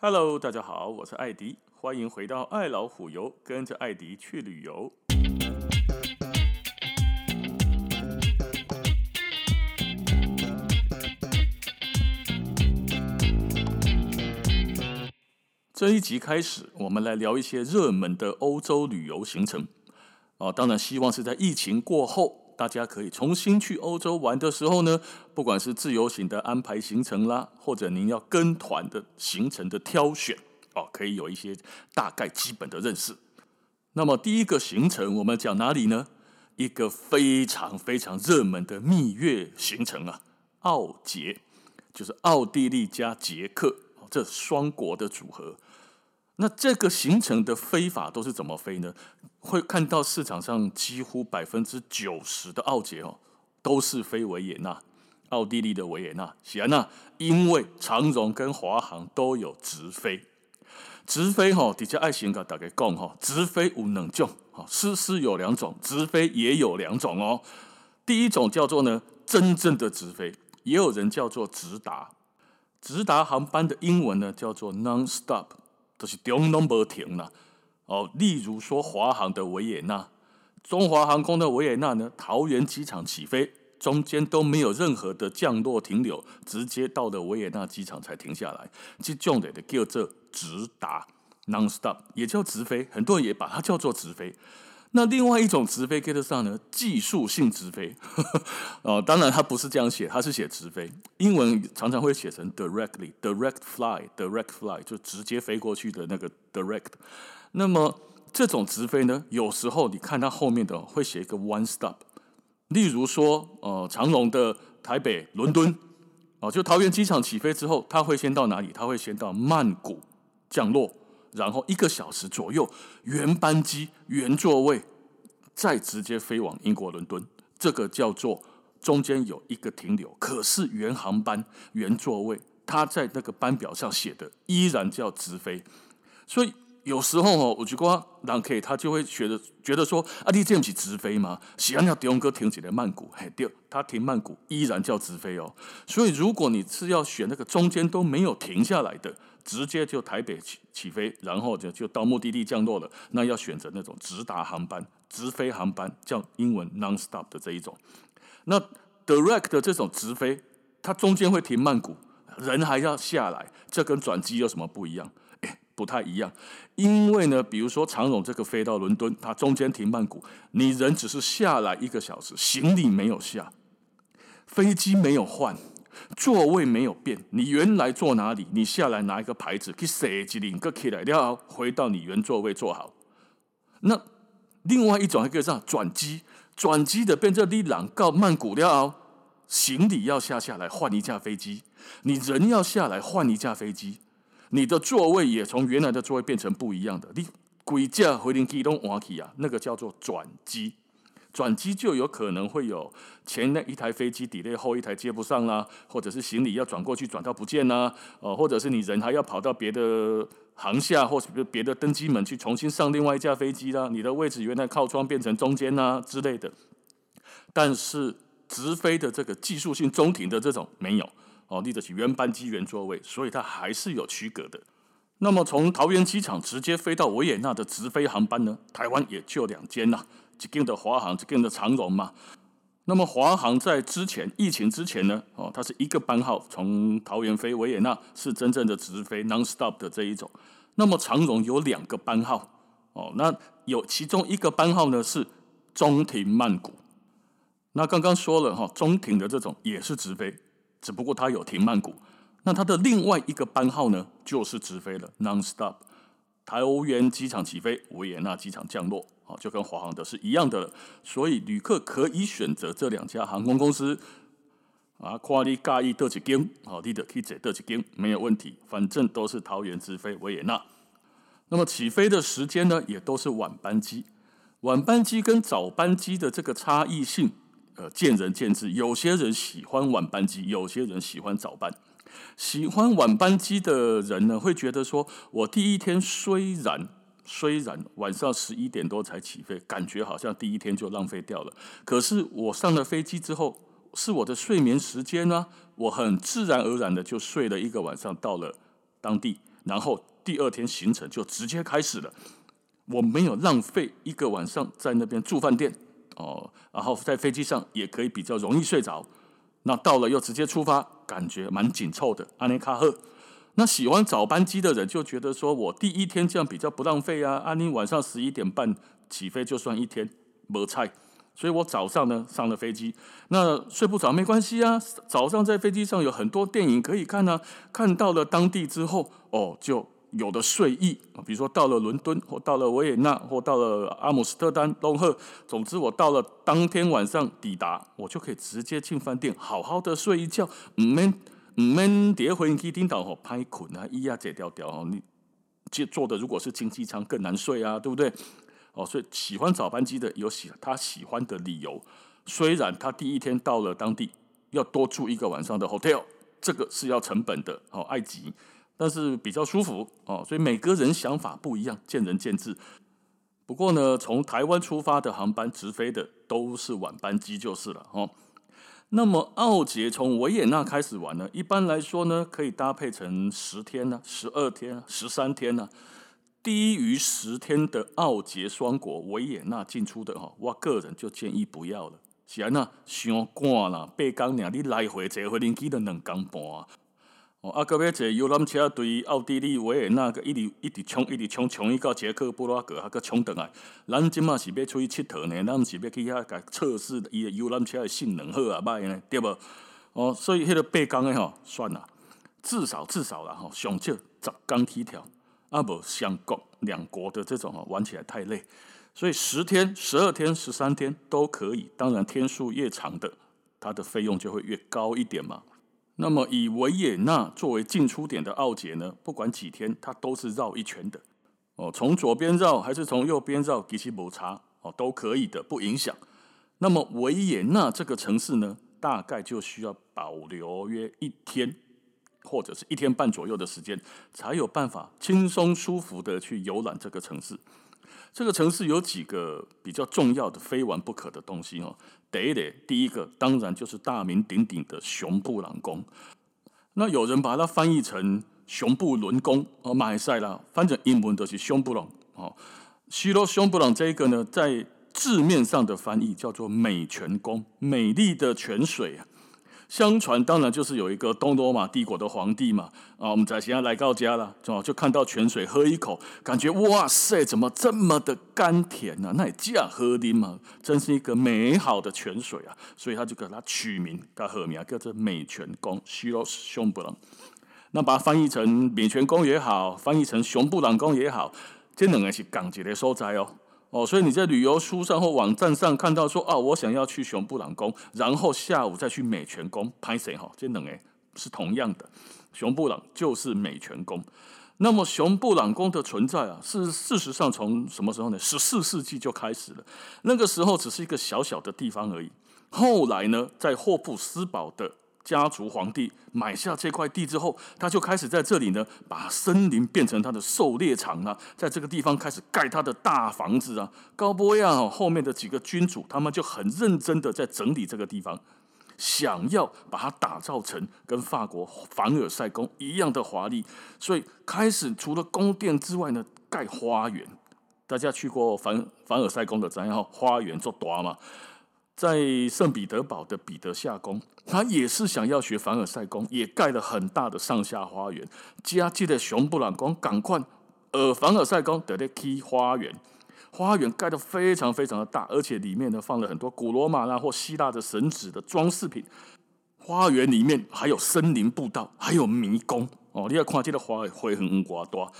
Hello，大家好，我是艾迪，欢迎回到爱老虎游，跟着艾迪去旅游。这一集开始，我们来聊一些热门的欧洲旅游行程。啊，当然希望是在疫情过后。大家可以重新去欧洲玩的时候呢，不管是自由行的安排行程啦，或者您要跟团的行程的挑选，哦，可以有一些大概基本的认识。那么第一个行程我们讲哪里呢？一个非常非常热门的蜜月行程啊，奥捷，就是奥地利加捷克，这双国的组合。那这个行程的飞法都是怎么飞呢？会看到市场上几乎百分之九十的奥捷哦，都是飞维也纳，奥地利的维也纳。喜安娜，因为长荣跟华航都有直飞，直飞哈，底下爱情噶大概讲哈，直飞有两种，哈，丝丝有两种，直飞也有两种哦。第一种叫做呢，真正的直飞，也有人叫做直达，直达航班的英文呢叫做 non-stop。就是中拢无停了哦。例如说，华航的维也纳，中华航空的维也纳呢，桃园机场起飞，中间都没有任何的降落停留，直接到了维也纳机场才停下来。这种的叫做直达 （non-stop），也叫直飞，很多人也把它叫做直飞。那另外一种直飞 get 上呢，技术性直飞 哦，当然它不是这样写，它是写直飞。英文常常会写成 directly direct fly direct fly，就直接飞过去的那个 direct。那么这种直飞呢，有时候你看它后面的会写一个 one stop。例如说，呃，长荣的台北、伦敦哦，就桃园机场起飞之后，它会先到哪里？它会先到曼谷降落。然后一个小时左右，原班机、原座位，再直接飞往英国伦敦。这个叫做中间有一个停留，可是原航班、原座位，它在那个班表上写的依然叫直飞。所以有时候哦，我觉得人客他就会觉得觉得说，啊，你这不是直飞吗？喜欢要中哥停起来曼谷，嘿，对，他停曼谷依然叫直飞哦。所以如果你是要选那个中间都没有停下来的。直接就台北起起飞，然后就就到目的地降落了。那要选择那种直达航班、直飞航班，叫英文 non-stop 的这一种。那 direct 的这种直飞，它中间会停曼谷，人还要下来，这跟转机有什么不一样？不太一样。因为呢，比如说长荣这个飞到伦敦，它中间停曼谷，你人只是下来一个小时，行李没有下，飞机没有换。座位没有变，你原来坐哪里？你下来拿一个牌子，去设计领个起来，然后回到你原座位坐好。那另外一种还可以这样转机，转机的变成你朗到曼谷了，行李要下下来换一架飞机，你人要下来换一架飞机，你的座位也从原来的座位变成不一样的，你规架回零机动瓦起啊，那个叫做转机。转机就有可能会有前那一台飞机底类后一台接不上啦，或者是行李要转过去转到不见啦，呃，或者是你人还要跑到别的航厦或者别的登机门去重新上另外一架飞机啦，你的位置原来靠窗变成中间呐之类的。但是直飞的这个技术性中停的这种没有哦，立得起原班机原座位，所以它还是有区隔的。那么从桃园机场直接飞到维也纳的直飞航班呢，台湾也就两间呐。一间的华航，一间的长荣嘛。那么华航在之前疫情之前呢，哦，它是一个班号从桃园飞维也纳，是真正的直飞 non-stop 的这一种。那么长荣有两个班号，哦，那有其中一个班号呢是中停曼谷。那刚刚说了哈，中停的这种也是直飞，只不过它有停曼谷。那它的另外一个班号呢，就是直飞了 non-stop，桃园机场起飞，维也纳机场降落。啊，就跟华航的是一样的，所以旅客可以选择这两家航空公司啊，看你介意多几间，好，你的可以选多几间，没有问题，反正都是桃园直飞维也纳。那么起飞的时间呢，也都是晚班机。晚班机跟早班机的这个差异性，呃，见仁见智。有些人喜欢晚班机，有些人喜欢早班。喜欢晚班机的人呢，会觉得说，我第一天虽然。虽然晚上十一点多才起飞，感觉好像第一天就浪费掉了。可是我上了飞机之后，是我的睡眠时间呢，我很自然而然的就睡了一个晚上，到了当地。然后第二天行程就直接开始了。我没有浪费一个晚上在那边住饭店哦，然后在飞机上也可以比较容易睡着。那到了又直接出发，感觉蛮紧凑的。安尼卡赫，那喜欢早班机的人就觉得说，我第一天这样比较不浪费啊。安妮晚上十一点半起飞就算一天没菜，所以我早上呢上了飞机，那睡不着没关系啊。早上在飞机上有很多电影可以看啊，看到了当地之后哦就。有的睡意，比如说到了伦敦，或到了维也纳，或到了阿姆斯特丹、东赫，总之我到了当天晚上抵达，我就可以直接进饭店，好好的睡一觉，唔免唔免第二回机听到吼拍困啊，咿呀这调调哦，你坐坐的如果是经济舱更难睡啊，对不对？哦，所以喜欢早班机的有喜他喜欢的理由，虽然他第一天到了当地要多住一个晚上的 hotel，这个是要成本的哦，埃及。但是比较舒服哦，所以每个人想法不一样，见仁见智。不过呢，从台湾出发的航班直飞的都是晚班机就是了哦。那么奥捷从维也纳开始玩呢，一般来说呢，可以搭配成十天呢、十二天、十三天呢。低于十天的奥捷双国维也纳进出的哈，我个人就建议不要了。是啊，那伤赶了，八天，你来回坐飞机都两天半。哦，啊，个要坐游览车，对奥地利维也纳个一直一直冲，一直冲，冲伊到捷克布拉格，还个冲倒来。咱即马是要出去佚佗呢，咱毋是要去遐个测试伊个游览车的性能好啊歹呢，对无？哦，所以迄个八天的吼，算了，至少至少啦吼，上少十天起跳，啊无双国两国的这种吼玩起来太累，所以十天、十二天、十三天都可以。当然天数越长的，它的费用就会越高一点嘛。那么以维也纳作为进出点的奥捷呢，不管几天，它都是绕一圈的。哦，从左边绕还是从右边绕，其实没差哦，都可以的，不影响。那么维也纳这个城市呢，大概就需要保留约一天或者是一天半左右的时间，才有办法轻松舒服的去游览这个城市。这个城市有几个比较重要的、非玩不可的东西哦。第一点，第一个当然就是大名鼎鼎的熊布朗宫。那有人把它翻译成熊布伦宫哦，马赛啦，反正英文都是熊布朗哦。西罗熊布朗这一个呢，在字面上的翻译叫做美泉宫，美丽的泉水啊。相传当然就是有一个东罗马帝国的皇帝嘛，啊，我们在现在来到家了，就就看到泉水，喝一口，感觉哇塞，怎么这么的甘甜呢？啊？那也这样喝的嘛，真是一个美好的泉水啊！所以他就给它取名，他和名叫做美泉宫 （Schloss Schönbrunn）。那把它翻译成美泉宫也好，翻译成熊布朗宫也好，这两个是港籍的所在哦。哦，所以你在旅游书上或网站上看到说啊，我想要去熊布朗宫，然后下午再去美泉宫拍谁哈？这两个是同样的，熊布朗就是美泉宫。那么熊布朗宫的存在啊，是事实上从什么时候呢？十四世纪就开始了，那个时候只是一个小小的地方而已。后来呢，在霍布斯堡的。家族皇帝买下这块地之后，他就开始在这里呢，把森林变成他的狩猎场啊，在这个地方开始盖他的大房子啊。高波亚后面的几个君主，他们就很认真的在整理这个地方，想要把它打造成跟法国凡尔赛宫一样的华丽，所以开始除了宫殿之外呢，盖花园。大家去过凡凡尔赛宫的，怎样花园做大嘛。在圣彼得堡的彼得夏宫，他也是想要学凡尔赛宫，也盖了很大的上下花园。加记得熊布朗宫，赶快，呃，凡尔赛宫得的 key 花园，花园盖得非常非常的大，而且里面呢放了很多古罗马啦或希腊的神祇的装饰品。花园里面还有森林步道，还有迷宫哦。你要看这个花会很瓜多。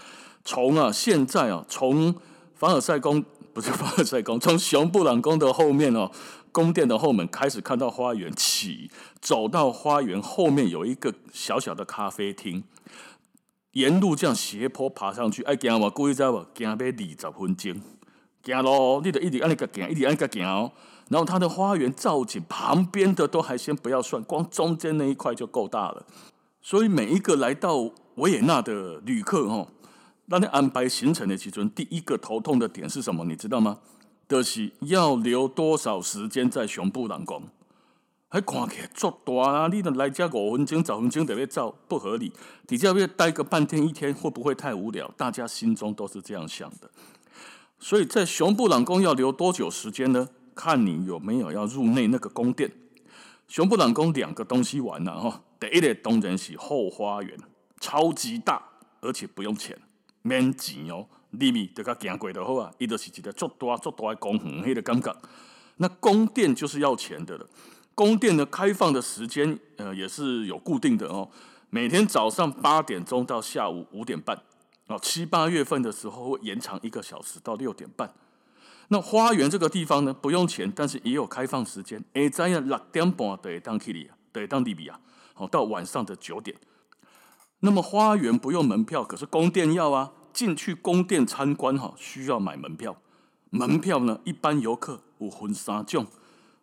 从啊，现在啊，从凡尔赛宫不是 凡尔赛宫，从熊布朗宫的后面哦。宫殿的后门开始看到花园起，走到花园后面有一个小小的咖啡厅，沿路这样斜坡爬上去，哎，行我故意在不？行要二十分钟，行咯，你得一直按那个行，一直按那个行哦。然后它的花园造景旁边的都还先不要算，光中间那一块就够大了。所以每一个来到维也纳的旅客哦，那你安排行程的其中第一个头痛的点是什么？你知道吗？的是要留多少时间在熊布朗宫？还看起来足大啊！你都来这五分钟、十分钟就要走，不合理。底下要待个半天一天，会不会太无聊？大家心中都是这样想的。所以在熊布朗宫要留多久时间呢？看你有没有要入内那个宫殿。熊布朗宫两个东西玩了哈，第一个当然是后花园，超级大，而且不用钱，免钱哦。里面大家行过就好啊，伊就是一个足大足大的公园，迄个感觉。那宫殿就是要钱的了。宫殿的开放的时间，呃，也是有固定的哦。每天早上八点钟到下午五点半，哦，七八月份的时候会延长一个小时到六点半。那花园这个地方呢，不用钱，但是也有开放时间。哎，这样六点半得当去里，得当里比啊，好，到晚上的九点。那么花园不用门票，可是宫殿要啊。进去宫殿参观哈，需要买门票。门票呢，一般游客有分三种。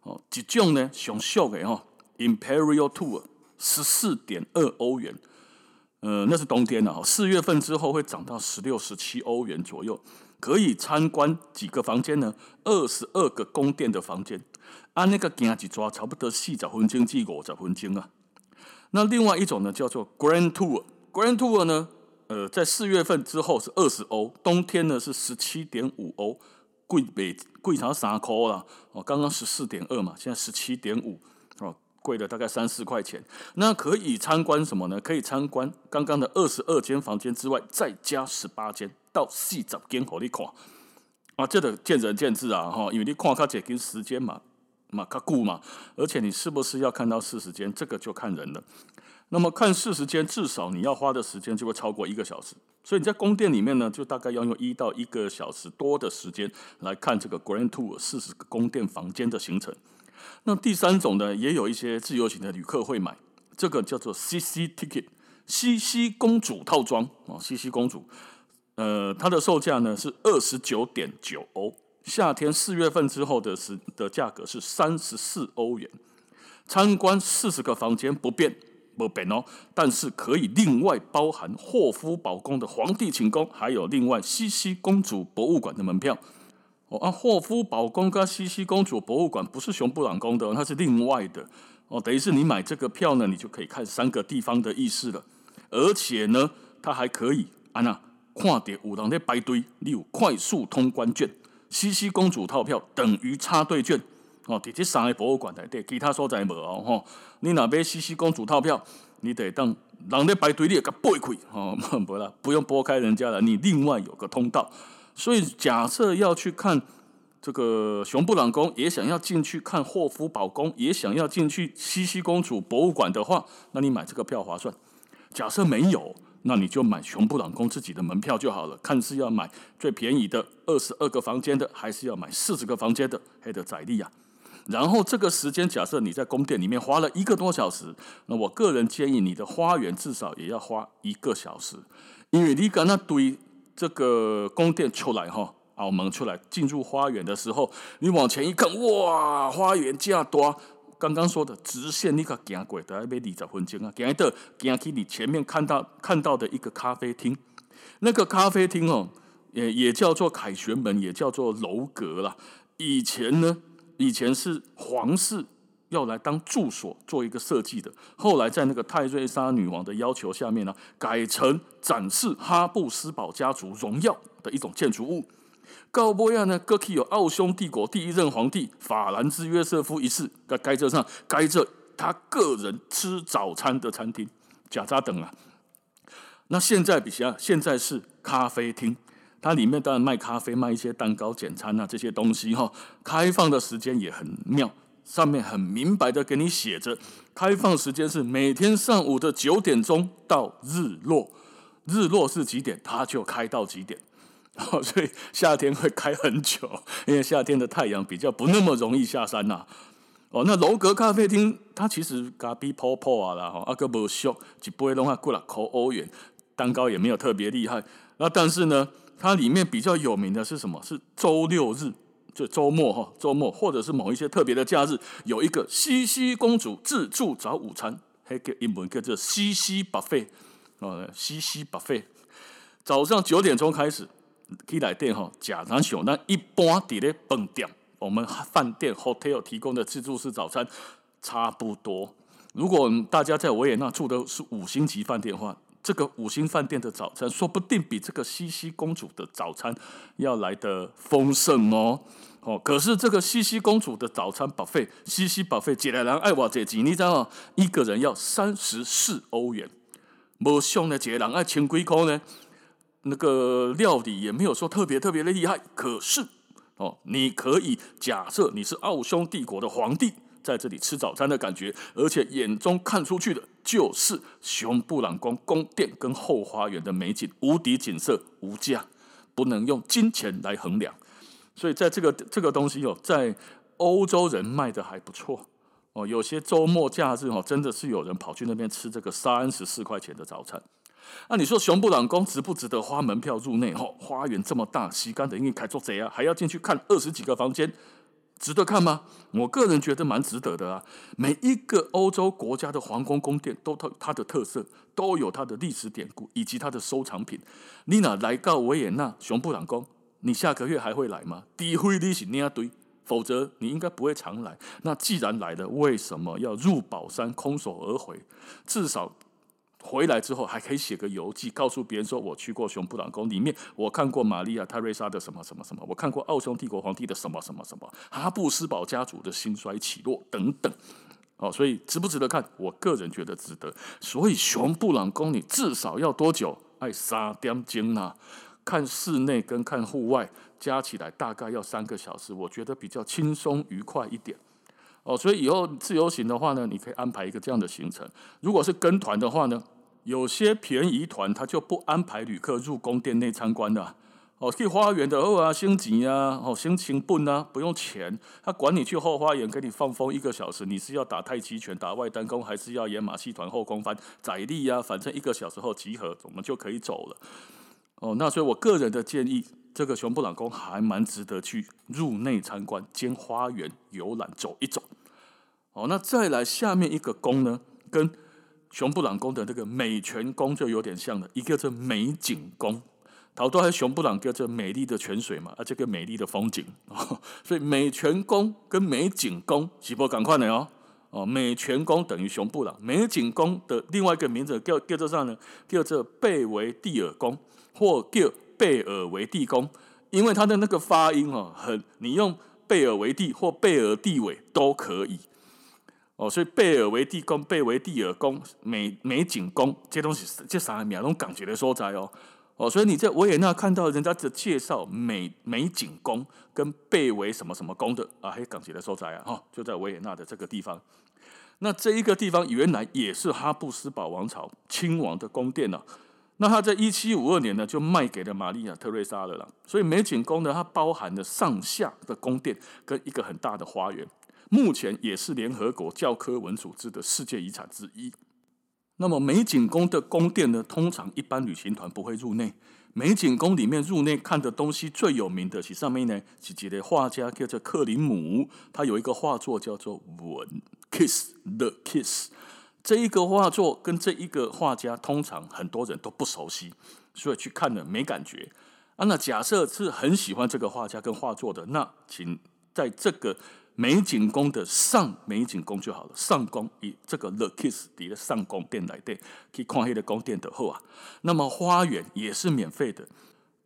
哦，一种呢，上俗的哈，Imperial Tour，十四点二欧元。呃，那是冬天了，四月份之后会涨到十六、十七欧元左右。可以参观几个房间呢？二十二个宫殿的房间，按那个行一抓，差不多四十分钟至五十分钟啊。那另外一种呢，叫做 Grand Tour。Grand Tour 呢？呃，在四月份之后是二十欧，冬天呢是十七点五欧，贵北贵长三块了。哦，刚刚十四点二嘛，现在十七点五，哦，贵了大概三四块钱。那可以参观什么呢？可以参观刚刚的二十二间房间之外，再加十八间到四十间，好你看。啊，这个见仁见智啊，哈，因为你看它这跟时间嘛，嘛较久嘛，而且你是不是要看到四十间，这个就看人了。那么看四十间，至少你要花的时间就会超过一个小时。所以你在宫殿里面呢，就大概要用一到一个小时多的时间来看这个 Grand Tour 四十个宫殿房间的行程。那第三种呢，也有一些自由行的旅客会买，这个叫做 CC Ticket，茜茜公主套装啊，茜茜公主，呃，它的售价呢是二十九点九欧，夏天四月份之后的时的价格是三十四欧元，参观四十个房间不变。不变哦，但是可以另外包含霍夫堡宫的皇帝寝宫，还有另外茜茜公主博物馆的门票。哦啊，霍夫堡宫跟茜茜公主博物馆不是熊布朗宫的，它是另外的。哦，等于是你买这个票呢，你就可以看三个地方的意思了。而且呢，它还可以啊那看到有人在排队，你有快速通关券，茜茜公主套票等于插队券。哦，伫这三个博物馆内底，其他所在无哦。吼，你若买茜茜公主套票，你得当人咧排队，你也给拨开。哦，不啦，不用拨开人家了，你另外有个通道。所以，假设要去看这个熊布朗宫，也想要进去看霍夫堡宫，也想要进去茜茜公主博物馆的话，那你买这个票划算。假设没有，那你就买熊布朗宫自己的门票就好了。看是要买最便宜的二十二个房间的，还是要买四十个房间的，还得财力啊。然后这个时间，假设你在宫殿里面花了一个多小时，那我个人建议你的花园至少也要花一个小时，因为你刚刚对这个宫殿出来哈，澳门出来进入花园的时候，你往前一看，哇，花园这样多，刚刚说的直线你可行过，大概要二十分钟啊，行到行去你前面看到看到的一个咖啡厅，那个咖啡厅哦，也也叫做凯旋门，也叫做楼阁啦，以前呢。以前是皇室要来当住所做一个设计的，后来在那个泰瑞莎女王的要求下面呢，改成展示哈布斯堡家族荣耀的一种建筑物。高波亚呢，过去有奥匈帝国第一任皇帝法兰兹约瑟夫一世在该这上该着他个人吃早餐的餐厅，贾扎等啊。那现在比下，现在是咖啡厅。它里面当然卖咖啡，卖一些蛋糕、简餐啊这些东西哈。开放的时间也很妙，上面很明白的给你写着，开放时间是每天上午的九点钟到日落，日落是几点，它就开到几点。所以夏天会开很久，因为夏天的太阳比较不那么容易下山呐。哦，那楼阁咖啡厅它其实咖啡泡泡啊啦，啊个不俗，一杯拢啊过了扣欧元，蛋糕也没有特别厉害。那但是呢，它里面比较有名的是什么？是周六日，就周末哈，周末或者是某一些特别的假日，有一个茜茜公主自助早午餐，还叫英文叫做茜茜 buffet 哦，茜茜 buffet，早上九点钟开始可以来店哈，假咱想那一般的咧饭店，我们饭店 hotel 提供的自助式早餐，差不多。如果大家在维也纳住的是五星级饭店的话，这个五星饭店的早餐说不定比这个西西公主的早餐要来得丰盛哦。哦，可是这个西西公主的早餐 buffet，茜茜 buffet，几来人爱哇这几，你知道吗？一个人要三十四欧元，没想呢，几个人爱千几块呢？那个料理也没有说特别特别的厉害，可是哦，你可以假设你是奥匈帝国的皇帝。在这里吃早餐的感觉，而且眼中看出去的就是熊布朗宫宫殿跟后花园的美景，无敌景色，无价，不能用金钱来衡量。所以在这个这个东西哦，在欧洲人卖的还不错哦，有些周末假日哦，真的是有人跑去那边吃这个三十四块钱的早餐。那、你说熊布朗宫值不值得花门票入内？哦，花园这么大，洗干的，因为开做贼啊，还要进去看二十几个房间。值得看吗？我个人觉得蛮值得的啊！每一个欧洲国家的皇宫宫殿都它它的特色，都有它的历史典故以及它的收藏品。你哪来到维也纳熊布朗宫？你下个月还会来吗？第一你是那堆，否则你应该不会常来。那既然来了，为什么要入宝山空手而回？至少。回来之后还可以写个游记，告诉别人说我去过熊布朗宫里面，我看过玛丽亚·泰瑞莎的什么什么什么，我看过奥匈帝国皇帝的什么什么什么，哈布斯堡家族的兴衰起落等等。哦，所以值不值得看？我个人觉得值得。所以熊布朗宫你至少要多久？爱三点钟呐，看室内跟看户外加起来大概要三个小时，我觉得比较轻松愉快一点。哦，所以以后自由行的话呢，你可以安排一个这样的行程。如果是跟团的话呢？有些便宜团他就不安排旅客入宫殿内参观的，哦，去花园的哦啊，升级啊，哦，心情不呢，不用钱，他管你去后花园给你放风一个小时，你是要打太极拳、打外丹功，还是要演马戏团后空翻、载力啊？反正一个小时后集合，我们就可以走了。哦，那所以我个人的建议，这个熊布朗宫还蛮值得去入内参观，兼花园游览走一走。哦，那再来下面一个宫呢，跟。熊布朗宫的这个美泉宫就有点像了，一个是美景宫，好多还熊布朗叫做美丽的泉水嘛，啊，这个美丽的风景哦，所以美泉宫跟美景宫是不赶快的哦，哦，美泉宫等于熊布朗，美景宫的另外一个名字叫叫做啥呢？叫做贝维蒂尔宫或叫贝尔维蒂宫，因为它的那个发音哦，很你用贝尔维蒂或贝尔蒂韦都可以。哦，所以贝尔维蒂宫、贝维蒂尔宫、美美景宫，这东西这三个名拢港姐的所在哦。哦，所以你在维也纳看到人家的介绍美美景宫跟贝维什么什么宫的啊，还有港姐的所在啊，哈，就在维也纳的这个地方。那这一个地方原来也是哈布斯堡王朝亲王的宫殿呢、那他在一七五二年呢，就卖给了玛丽亚·特瑞莎了啦。所以美景宫呢，它包含了上下的宫殿跟一个很大的花园。目前也是联合国教科文组织的世界遗产之一。那么美景宫的宫殿呢，通常一般旅行团不会入内。美景宫里面入内看的东西最有名的，其上面呢是几个画家叫做克林姆，他有一个画作叫做《吻 Kiss the Kiss》。这一个画作跟这一个画家，通常很多人都不熟悉，所以去看了没感觉。啊，那假设是很喜欢这个画家跟画作的，那请在这个。美景宫的上美景宫就好了，上宫以这个 The Kiss 的上宫殿来对，可以看黑的宫殿的后啊。那么花园也是免费的，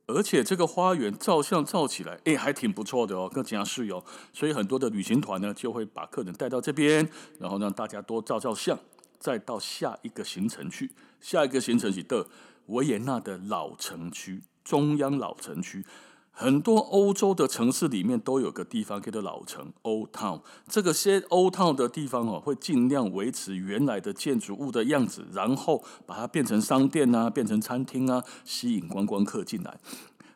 而且这个花园照相照起来，哎，还挺不错的哦，更加是哦。所以很多的旅行团呢，就会把客人带到这边，然后让大家多照照相，再到下一个行程去。下一个行程是的维也纳的老城区，中央老城区。很多欧洲的城市里面都有个地方叫做老城 （Old Town）。这个些 Old Town 的地方哦，会尽量维持原来的建筑物的样子，然后把它变成商店啊，变成餐厅啊，吸引观光客进来。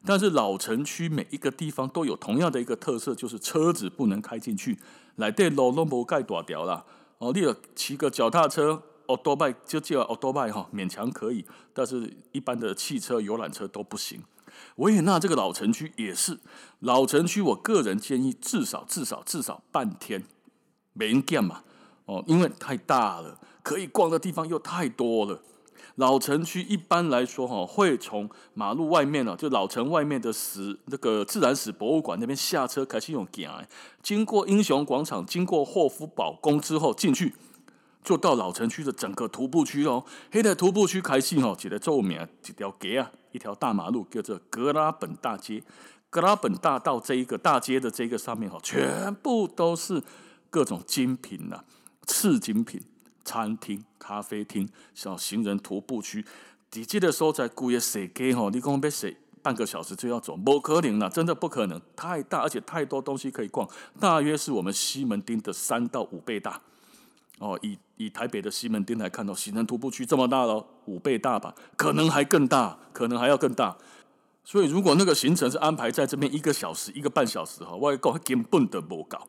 但是老城区每一个地方都有同样的一个特色，就是车子不能开进去，来对路都不盖大条啦。哦，你有骑个脚踏车、欧多拜就叫欧多拜哈，勉强可以，但是一般的汽车、游览车都不行。维也纳这个老城区也是老城区，我个人建议至少至少至少半天，没人干嘛哦，因为太大了，可以逛的地方又太多了。老城区一般来说哈，会从马路外面呢，就老城外面的史那个自然史博物馆那边下车，开始用行，经过英雄广场，经过霍夫堡宫之后进去，就到老城区的整个徒步区哦。黑的徒步区开始哦，起来著名一条街啊，一条大马路叫做格拉本大街。格拉本大道这一个大街的这个上面哈，全部都是各种精品呐，次精品。餐厅、咖啡厅、小行人徒步区，你记得说在古月设计哈，你讲要设半个小时就要走，不可能了，真的不可能，太大而且太多东西可以逛，大约是我们西门町的三到五倍大。哦，以以台北的西门町来看到行人徒步区这么大了，五倍大吧，可能还更大，可能还要更大。所以如果那个行程是安排在这边一个小时、一个半小时哈，我讲根本都不搞。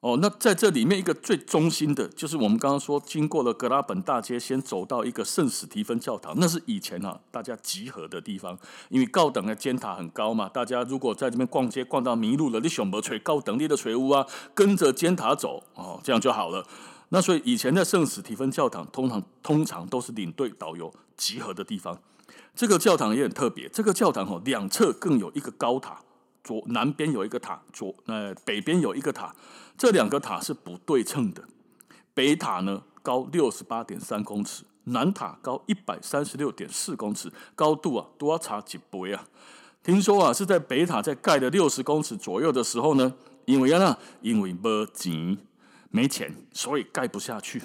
哦，那在这里面一个最中心的，就是我们刚刚说，经过了格拉本大街，先走到一个圣史提芬教堂，那是以前啊大家集合的地方，因为高等的尖塔很高嘛，大家如果在这边逛街逛到迷路了，你想不垂高等立的垂屋啊，跟着尖塔走哦，这样就好了。那所以以前的圣史提芬教堂通常通常都是领队导游集合的地方。这个教堂也很特别，这个教堂哦两侧更有一个高塔。左南边有一个塔，左呃北边有一个塔，这两个塔是不对称的。北塔呢高六十八点三公尺，南塔高一百三十六点四公尺，高度啊都要差几倍啊！听说啊是在北塔在盖的六十公尺左右的时候呢，因为啊因为没钱没钱，所以盖不下去。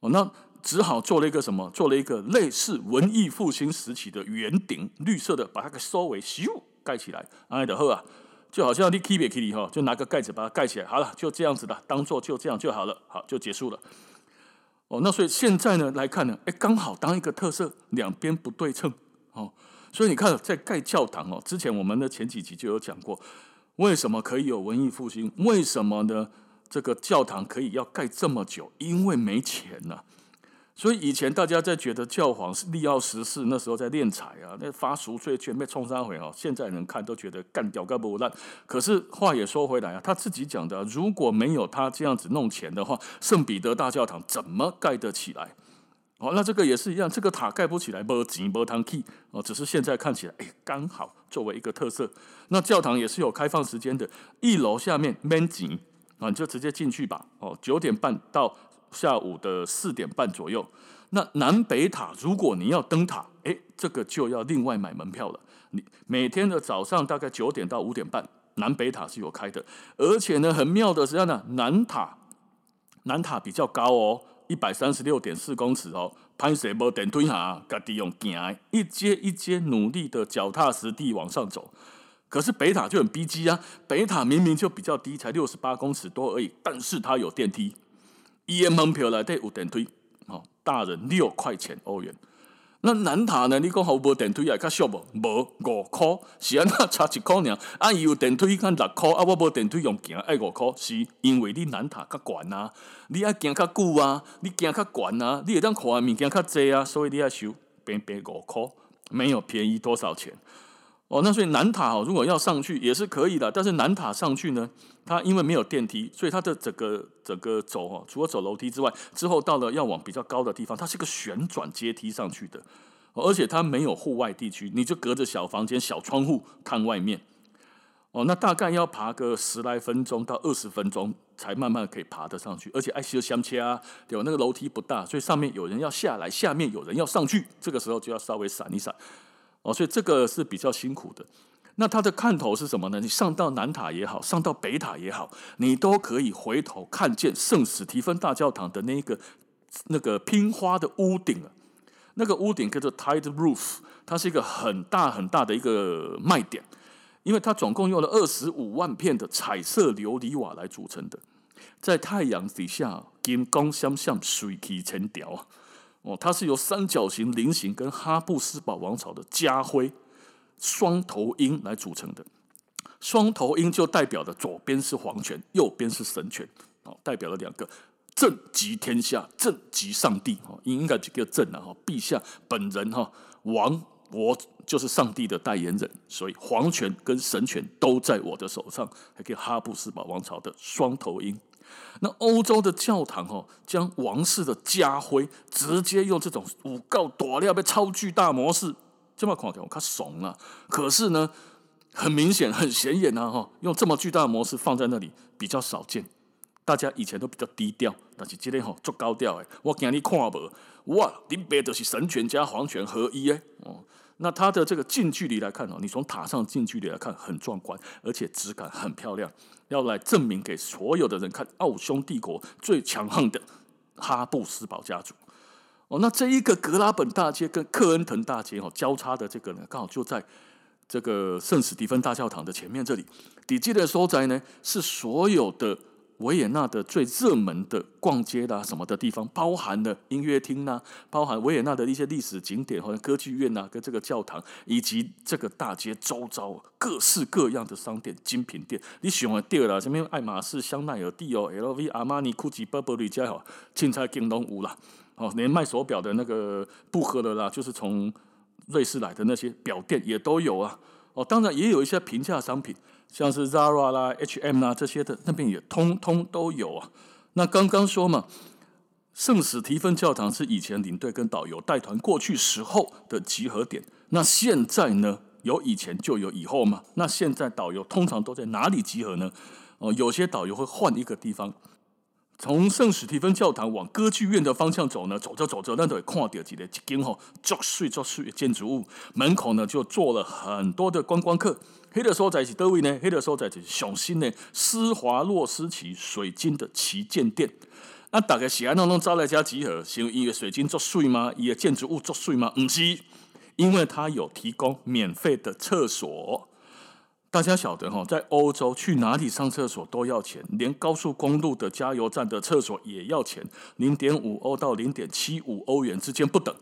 哦，那只好做了一个什么？做了一个类似文艺复兴时期的圆顶，绿色的，把它给收尾修。盖起来，哎的呵啊，就好像你 keep it k e e 哈，就拿个盖子把它盖起来，好了，就这样子的，当做就这样就好了，好，就结束了。哦，那所以现在呢来看呢，哎，刚好当一个特色，两边不对称哦，所以你看在盖教堂哦，之前我们的前几集就有讲过，为什么可以有文艺复兴？为什么呢？这个教堂可以要盖这么久？因为没钱呐、所以以前大家在觉得教皇是利奥十四那时候在敛财啊，那发赎罪券被冲三回哦。现在人看都觉得干掉干不烂。可是话也说回来啊，他自己讲的，如果没有他这样子弄钱的话，圣彼得大教堂怎么盖得起来？哦，那这个也是一样，这个塔盖不起来，没钱没通气哦。只是现在看起来，哎，刚好作为一个特色。那教堂也是有开放时间的，一楼下面免钱啊，你就直接进去吧。哦，九点半到。下午的四点半左右，那南北塔如果你要登塔，诶，这个就要另外买门票了。你每天的早上大概九点到五点半，南北塔是有开的，而且呢，很妙的是这样的，南塔南塔比较高哦，一百三十六点四公尺哦，攀石没电梯哈，家己用行，一阶一阶努力的脚踏实地往上走。可是北塔就很逼仄啊，北塔明明就比较低，才六十八公尺多而已，但是它有电梯。一元门票来对有电梯，哦，大人六块钱欧元。那南塔呢？你讲好无电梯也较俗无？无五块，是安那差一块尔。啊，伊有电梯看六块，啊，我无电梯用行爱五块，是因为你南塔较悬啊，你爱行较久啊，你行较悬啊，你会当看的物件较济啊，所以你爱收便便五块，没有便宜多少钱。哦，那所以南塔哦，如果要上去也是可以的，但是南塔上去呢，它因为没有电梯，所以它的整个整个走哦，除了走楼梯之外，之后到了要往比较高的地方，它是一个旋转阶梯上去的，而且它没有户外地区，你就隔着小房间、小窗户看外面。哦，那大概要爬个十来分钟到二十分钟，才慢慢可以爬得上去，而且爱修相切啊，有那个楼梯不大，所以上面有人要下来，下面有人要上去，这个时候就要稍微闪一闪。哦，所以这个是比较辛苦的。那它的看头是什么呢？你上到南塔也好，上到北塔也好，你都可以回头看见圣史提芬大教堂的那个那个拼花的屋顶啊。那个屋顶叫做 Tile Roof，它是一个很大很大的一个卖点，因为它总共用了二十五万片的彩色琉璃瓦来组成的，在太阳底下金光闪闪，水气成条啊。哦，它是由三角形、菱形跟哈布斯堡王朝的家徽双头鹰来组成的。双头鹰就代表的左边是皇权，右边是神权，哦，代表了两个朕即天下，朕即上帝。哦，应该就叫朕了哈，陛下本人哈，王我就是上帝的代言人，所以皇权跟神权都在我的手上，还叫哈布斯堡王朝的双头鹰。那欧洲的教堂哦，将王室的家徽直接用这种五告大料被超巨大模式，这么看起来我看怂了。可是呢，很明显很显眼呐哈，用这么巨大的模式放在那里比较少见。大家以前都比较低调，但是今天吼足高调诶。我今日看无，哇，你别的是神权加皇权合一诶。哦，那它的这个近距离来看哦，你从塔上近距离来看很壮观，而且质感很漂亮，要来证明给所有的人看，奥匈帝国最强横的哈布斯堡家族。哦，那这一个格拉本大街跟克恩滕大街哦交叉的这个呢，刚好就在这个圣史蒂芬大教堂的前面这里。底基的所在呢，是所有的。维也纳的最热门的逛街啦、什么的地方，包含了音乐厅呐，包含维也纳的一些历史景点，好像歌剧院呐、啊，跟这个教堂，以及这个大街周遭各式各样的商店、精品店。你喜欢第二啦，什么爱马仕、香奈儿、蒂奥、LV、阿玛尼、GUCCI、Burberry 家好，青菜京东无啦。哦，连卖手表的那个布赫的啦，就是从瑞士来的那些表店也都有啊。哦，当然也有一些平价商品。像是 Zara 啦、H&M 啦这些的，那边也通通都有啊。那刚刚说嘛，圣史提芬教堂是以前领队跟导游带团过去时候的集合点。那现在呢，有以前就有以后嘛。那现在导游通常都在哪里集合呢？哦，有些导游会换一个地方。从圣史蒂芬教堂往歌剧院的方向走呢，走着走着，那都会看到几个一间吼，作祟作祟的建筑物，门口呢就坐了很多的观光客。黑的所在是哪位呢？黑的所在就是上新的施华洛世奇水晶的旗舰店。那大概喜安怎拢招来家集合？是因为水晶作祟吗？伊的建筑物作祟吗？不是，因为它有提供免费的厕所。大家晓得哈，在欧洲去哪里上厕所都要钱，连高速公路的加油站的厕所也要钱，零点五欧到零点七五欧元之间不等。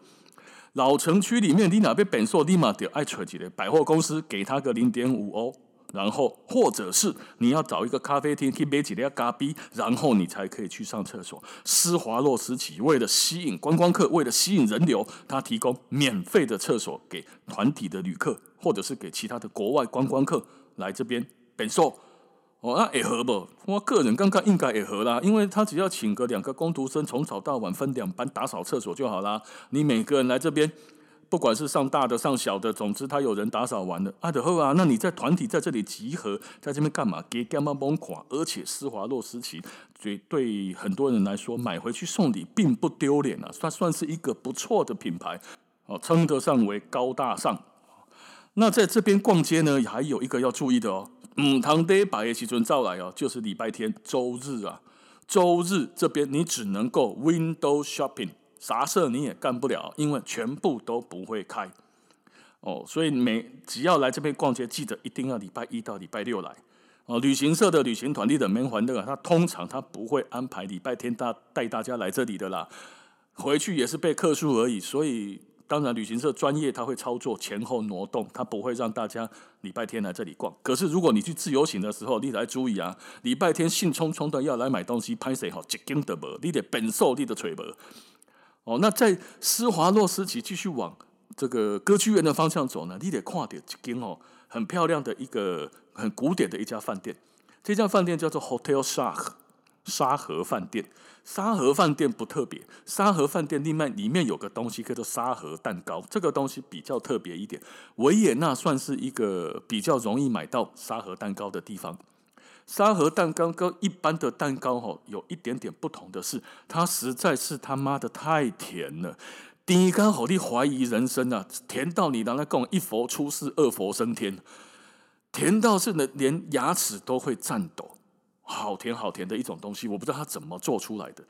老城区里面，你哪边本硕立马得爱扯几的百货公司给他个零点五欧，然后或者是你要找一个咖啡厅去买几粒咖啡，然后你才可以去上厕所。施华洛世奇为了吸引观光客，为了吸引人流，他提供免费的厕所给团体的旅客，或者是给其他的国外观光客。来这边本硕哦，那也合不？我个人刚刚应该也合啦，因为他只要请个两个工读生，从早到晚分两班打扫厕所就好啦。你每个人来这边，不管是上大的上小的，总之他有人打扫完了，啊，就好啊。那你在团体在这里集合，在这边干嘛？给干嘛崩垮？而且施华洛世奇对对很多人来说，买回去送礼并不丢脸啊，算算是一个不错的品牌哦，称得上为高大上。那在这边逛街呢，还有一个要注意的哦，嗯，堂爹把叶奇尊照来哦，就是礼拜天、周日啊，周日这边你只能够 window shopping，啥事你也干不了，因为全部都不会开哦，所以每只要来这边逛街，记得一定要礼拜一到礼拜六来哦。旅行社的旅行团里的门环的，他通常他不会安排礼拜天大带大家来这里的啦，回去也是被客诉而已，所以。当然，旅行社专业，他会操作前后挪动，他不会让大家礼拜天来这里逛。可是，如果你去自由行的时候，你得注意啊，礼拜天兴冲冲的要来买东西，拍谁好，一根都无，你得本兽你的锤无。哦，那在施华洛世奇继续往这个歌剧院的方向走呢，你得看到一间哦，很漂亮的一个很古典的一家饭店，这家饭店叫做 Hotel Shark 沙河饭店。沙河饭店不特别，沙河饭店另外里面有个东西叫做沙河蛋糕，这个东西比较特别一点。维也纳算是一个比较容易买到沙河蛋糕的地方。沙河蛋糕跟一般的蛋糕吼有一点点不同的是，它实在是他妈的太甜了，第一刚好你怀疑人生啊！甜到你拿来供一佛出世，二佛升天，甜到是呢连牙齿都会颤抖。好甜好甜的一种东西，我不知道它怎么做出来的。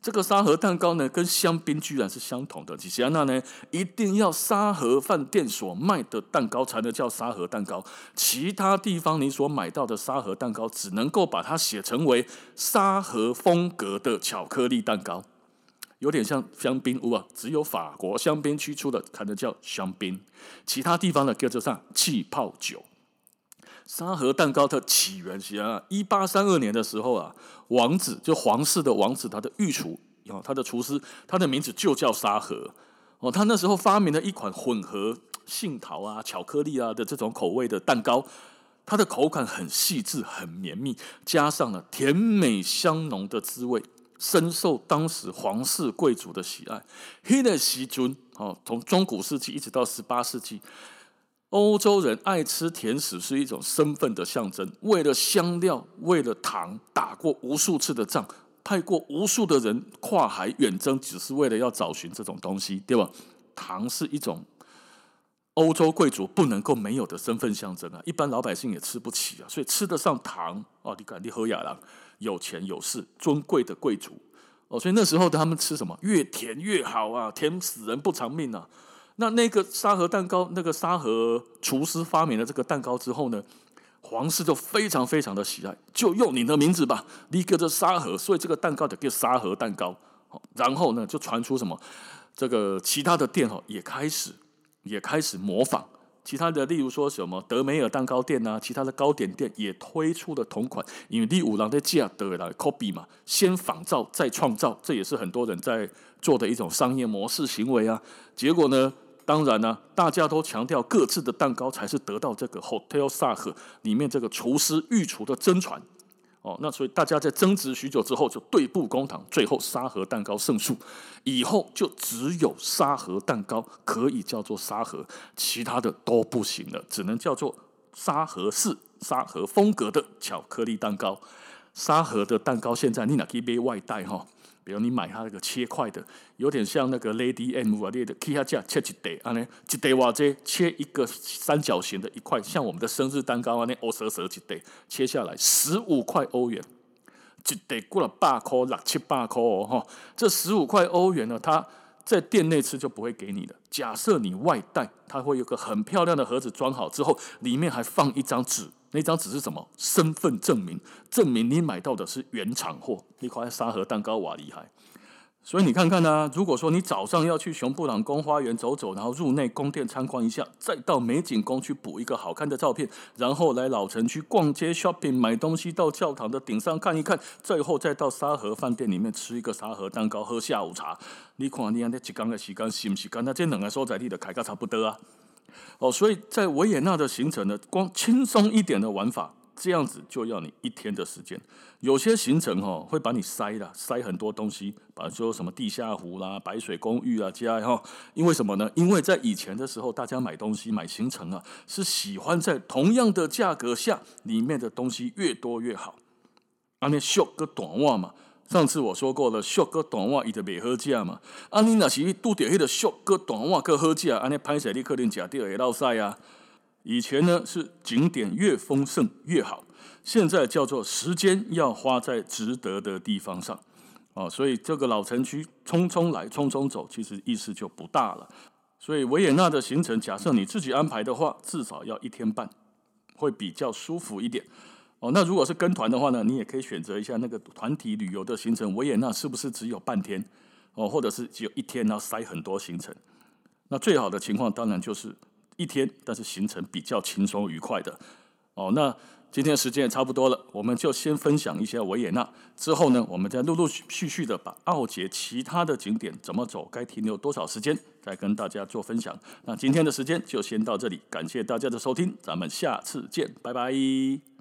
这个沙河蛋糕呢，跟香槟居然是相同的。其实那呢，一定要沙河饭店所卖的蛋糕才能叫沙河蛋糕，其他地方你所买到的沙河蛋糕，只能够把它写成为沙河风格的巧克力蛋糕，有点像香槟屋啊。只有法国香槟区出的才能叫香槟，其他地方呢叫做上气泡酒。沙河蛋糕的起源是啊，一八三二年的时候啊，王子就皇室的王子，他的御厨哦，他的厨师，他的名字就叫沙河哦。他那时候发明了一款混合杏桃啊、巧克力啊的这种口味的蛋糕，它的口感很细致、很绵密，加上了甜美香浓的滋味，深受当时皇室贵族的喜爱。黑的西尊哦，从中古世纪一直到十八世纪，欧洲人爱吃甜食是一种身份的象征。为了香料，为了糖，打过无数次的仗，派过无数的人跨海远征，只是为了要找寻这种东西，对吧？糖是一种。欧洲贵族不能够没有的身份象征啊，一般老百姓也吃不起啊，所以吃得上糖哦。你敢，你喝雅郎有钱有势，尊贵的贵族哦，所以那时候他们吃什么越甜越好啊，甜死人不偿命啊。那那个沙盒蛋糕，那个沙盒厨师发明了这个蛋糕之后呢，皇室就非常非常的喜爱，就用你的名字吧，你个这沙盒，所以这个蛋糕就叫沙盒蛋糕。然后呢，就传出什么这个其他的店哈也开始。也开始模仿其他的，例如说什么德美尔蛋糕店啊，其他的糕点店也推出了同款，因为第五郎的价得来 copy 嘛，先仿造再创造，这也是很多人在做的一种商业模式行为啊。结果呢，当然呢、大家都强调各自的蛋糕才是得到这个 Hotel Sach 里面这个厨师御厨的真传。哦，那所以大家在争执许久之后，就对簿公堂，最后沙盒蛋糕胜诉。以后就只有沙盒蛋糕可以叫做沙盒，其他的都不行了，只能叫做沙盒式、沙盒风格的巧克力蛋糕。沙盒的蛋糕现在你哪可以买外带哈？比如你买它那个切块的，有点像那个 Lady M 啊，你的 K 下价切一袋，啊呢一袋哇这切一个三角形的一块，像我们的生日蛋糕啊，那欧蛇蛇一袋切下来十五块欧元，一袋过了八块六七八块哦哈，这十五块欧元呢，它在店内吃就不会给你的。假设你外带，它会有个很漂亮的盒子装好之后，里面还放一张纸。那张纸是什么？身份证明，证明你买到的是原厂货。一块沙盒蛋糕哇厉害！所以你看看呢、如果说你早上要去熊布朗宫花园走走，然后入内宫殿参观一下，再到美景宫去补一个好看的照片，然后来老城区逛街 shopping 买东西，到教堂的顶上看一看，最后再到沙河饭店里面吃一个沙河蛋糕，喝下午茶。你看你安尼一天的时间是不是跟那这两个所在地的开价差不多啊？哦，所以在维也纳的行程呢，光轻松一点的玩法，这样子就要你一天的时间。有些行程、哦、会把你塞了，塞很多东西，比如说什么地下湖啦、白水公寓啊，加哈。因为什么呢？因为在以前的时候，大家买东西买行程啊，是喜欢在同样的价格下，里面的东西越多越好。啊，那秀个短袜嘛。上次我说过了，俗个短袜伊就袂好食嘛。啊，你若是拄着迄个俗个短袜个好食，安尼歹势你可能食到会落屎啊。以前呢是景点越丰盛越好，现在叫做时间要花在值得的地方上啊。所以这个老城区匆匆来匆匆走，其实意思就不大了。所以维也纳的行程，假设你自己安排的话，至少要一天半，会比较舒服一点。哦，那如果是跟团的话呢，你也可以选择一下那个团体旅游的行程。维也纳是不是只有半天？哦，或者是只有一天，然后塞很多行程？那最好的情况当然就是一天，但是行程比较轻松愉快的。哦，那今天时间也差不多了，我们就先分享一下维也纳。之后呢，我们再陆陆续续的把奥捷其他的景点怎么走，该停留多少时间，再跟大家做分享。那今天的时间就先到这里，感谢大家的收听，咱们下次见，拜拜。